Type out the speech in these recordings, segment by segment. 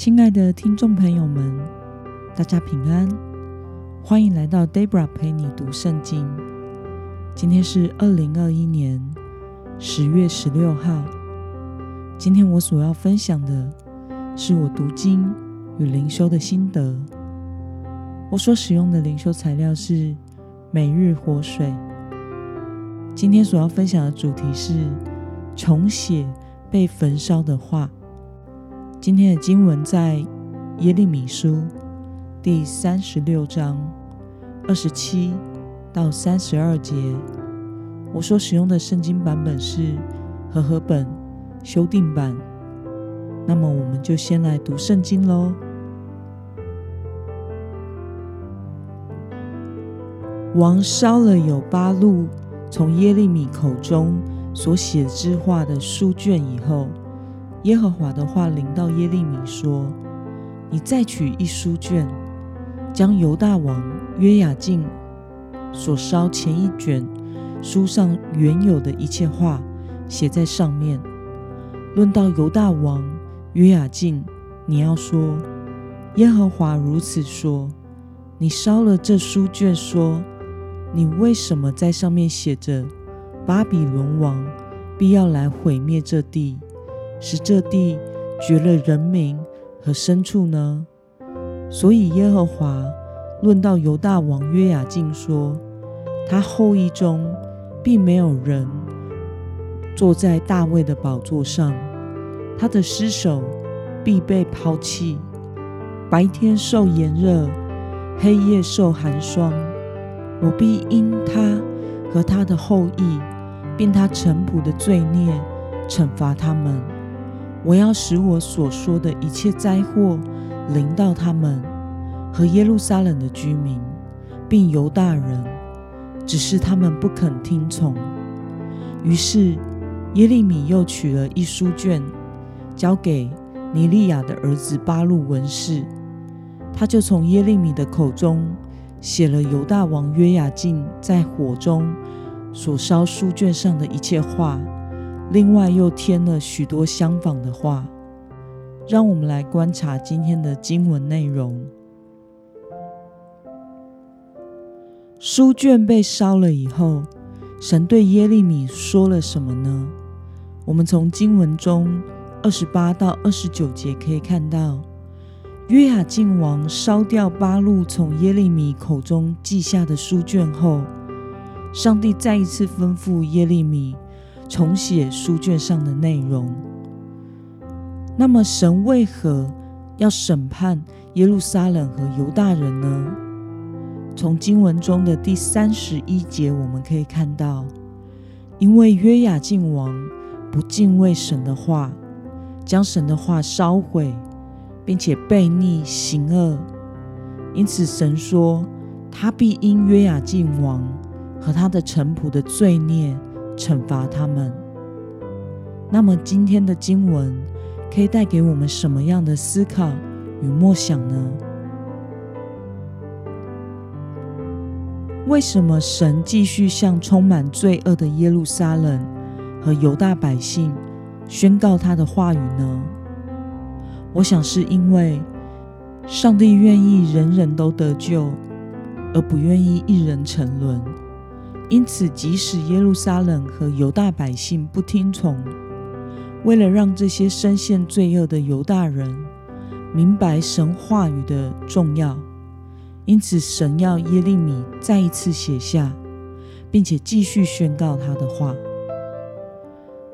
亲爱的听众朋友们，大家平安，欢迎来到 Debra 陪你读圣经。今天是二零二一年十月十六号。今天我所要分享的是我读经与灵修的心得。我所使用的灵修材料是每日活水。今天所要分享的主题是重写被焚烧的话。今天的经文在耶利米书第三十六章二十七到三十二节。我所使用的圣经版本是和合本修订版。那么，我们就先来读圣经喽。王烧了有八路从耶利米口中所写之话的书卷以后。耶和华的话临到耶利米说：“你再取一书卷，将犹大王约雅敬所烧前一卷书上原有的一切话写在上面。论到犹大王约雅敬，你要说：耶和华如此说：你烧了这书卷，说你为什么在上面写着巴比伦王必要来毁灭这地？”使这地绝了人民和牲畜呢？所以耶和华论到犹大王约雅敬说：他后裔中并没有人坐在大卫的宝座上，他的尸首必被抛弃。白天受炎热，黑夜受寒霜，我必因他和他的后裔，并他臣仆的罪孽，惩罚他们。我要使我所说的一切灾祸临到他们和耶路撒冷的居民，并犹大人，只是他们不肯听从。于是耶利米又取了一书卷，交给尼利亚的儿子巴路文士，他就从耶利米的口中写了犹大王约雅敬在火中所烧书卷上的一切话。另外又添了许多相仿的话，让我们来观察今天的经文内容。书卷被烧了以后，神对耶利米说了什么呢？我们从经文中二十八到二十九节可以看到，约雅敬王烧掉八路从耶利米口中记下的书卷后，上帝再一次吩咐耶利米。重写书卷上的内容。那么，神为何要审判耶路撒冷和犹大人呢？从经文中的第三十一节，我们可以看到，因为约雅敬王不敬畏神的话，将神的话烧毁，并且悖逆行恶，因此神说，他必因约雅敬王和他的臣仆的罪孽。惩罚他们。那么，今天的经文可以带给我们什么样的思考与默想呢？为什么神继续向充满罪恶的耶路撒冷和犹大百姓宣告他的话语呢？我想是因为上帝愿意人人都得救，而不愿意一人沉沦。因此，即使耶路撒冷和犹大百姓不听从，为了让这些深陷罪恶的犹大人明白神话语的重要，因此神要耶利米再一次写下，并且继续宣告他的话。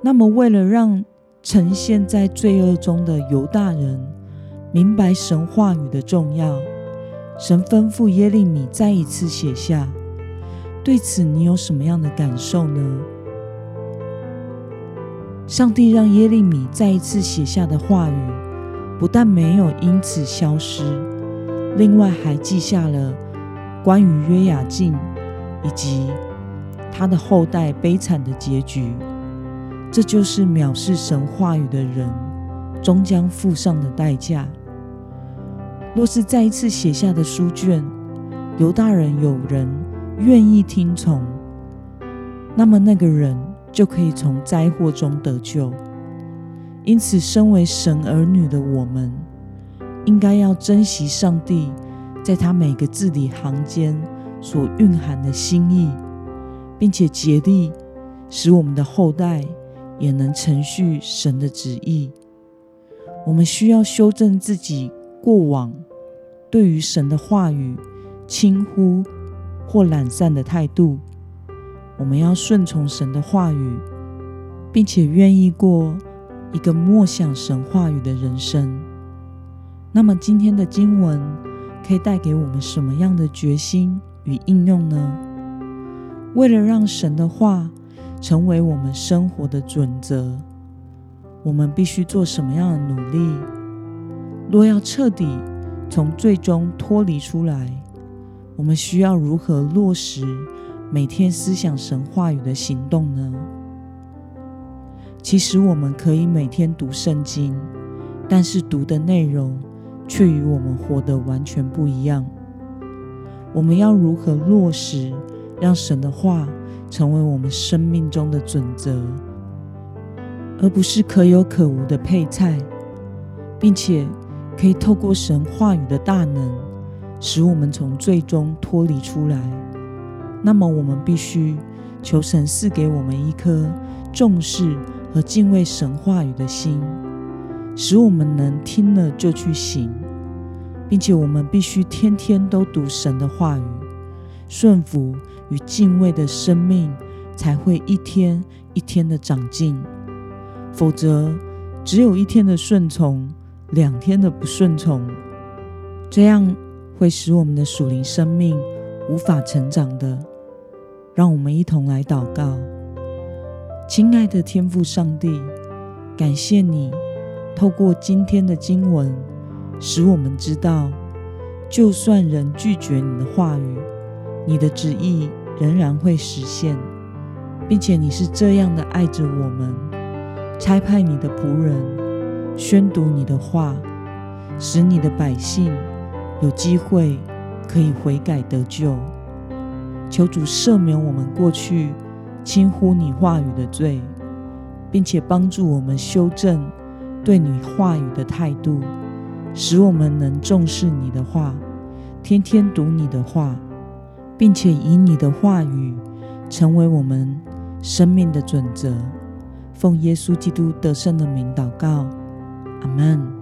那么，为了让呈现在罪恶中的犹大人明白神话语的重要，神吩咐耶利米再一次写下。对此，你有什么样的感受呢？上帝让耶利米再一次写下的话语，不但没有因此消失，另外还记下了关于约雅敬以及他的后代悲惨的结局。这就是藐视神话语的人终将付上的代价。若是再一次写下的书卷，犹大人有人。愿意听从，那么那个人就可以从灾祸中得救。因此，身为神儿女的我们，应该要珍惜上帝在他每个字里行间所蕴含的心意，并且竭力使我们的后代也能承续神的旨意。我们需要修正自己过往对于神的话语轻忽或懒散的态度。我们要顺从神的话语，并且愿意过一个默想神话语的人生。那么，今天的经文可以带给我们什么样的决心与应用呢？为了让神的话成为我们生活的准则，我们必须做什么样的努力？若要彻底从最终脱离出来，我们需要如何落实？每天思想神话语的行动呢？其实我们可以每天读圣经，但是读的内容却与我们活得完全不一样。我们要如何落实，让神的话成为我们生命中的准则，而不是可有可无的配菜，并且可以透过神话语的大能，使我们从最终脱离出来。那么，我们必须求神赐给我们一颗重视和敬畏神话语的心，使我们能听了就去行，并且我们必须天天都读神的话语，顺服与敬畏的生命才会一天一天的长进。否则，只有一天的顺从，两天的不顺从，这样会使我们的属灵生命无法成长的。让我们一同来祷告，亲爱的天父上帝，感谢你透过今天的经文，使我们知道，就算人拒绝你的话语，你的旨意仍然会实现，并且你是这样的爱着我们，差派你的仆人宣读你的话，使你的百姓有机会可以悔改得救。求主赦免我们过去轻忽你话语的罪，并且帮助我们修正对你话语的态度，使我们能重视你的话，天天读你的话，并且以你的话语成为我们生命的准则。奉耶稣基督得胜的名祷告，阿门。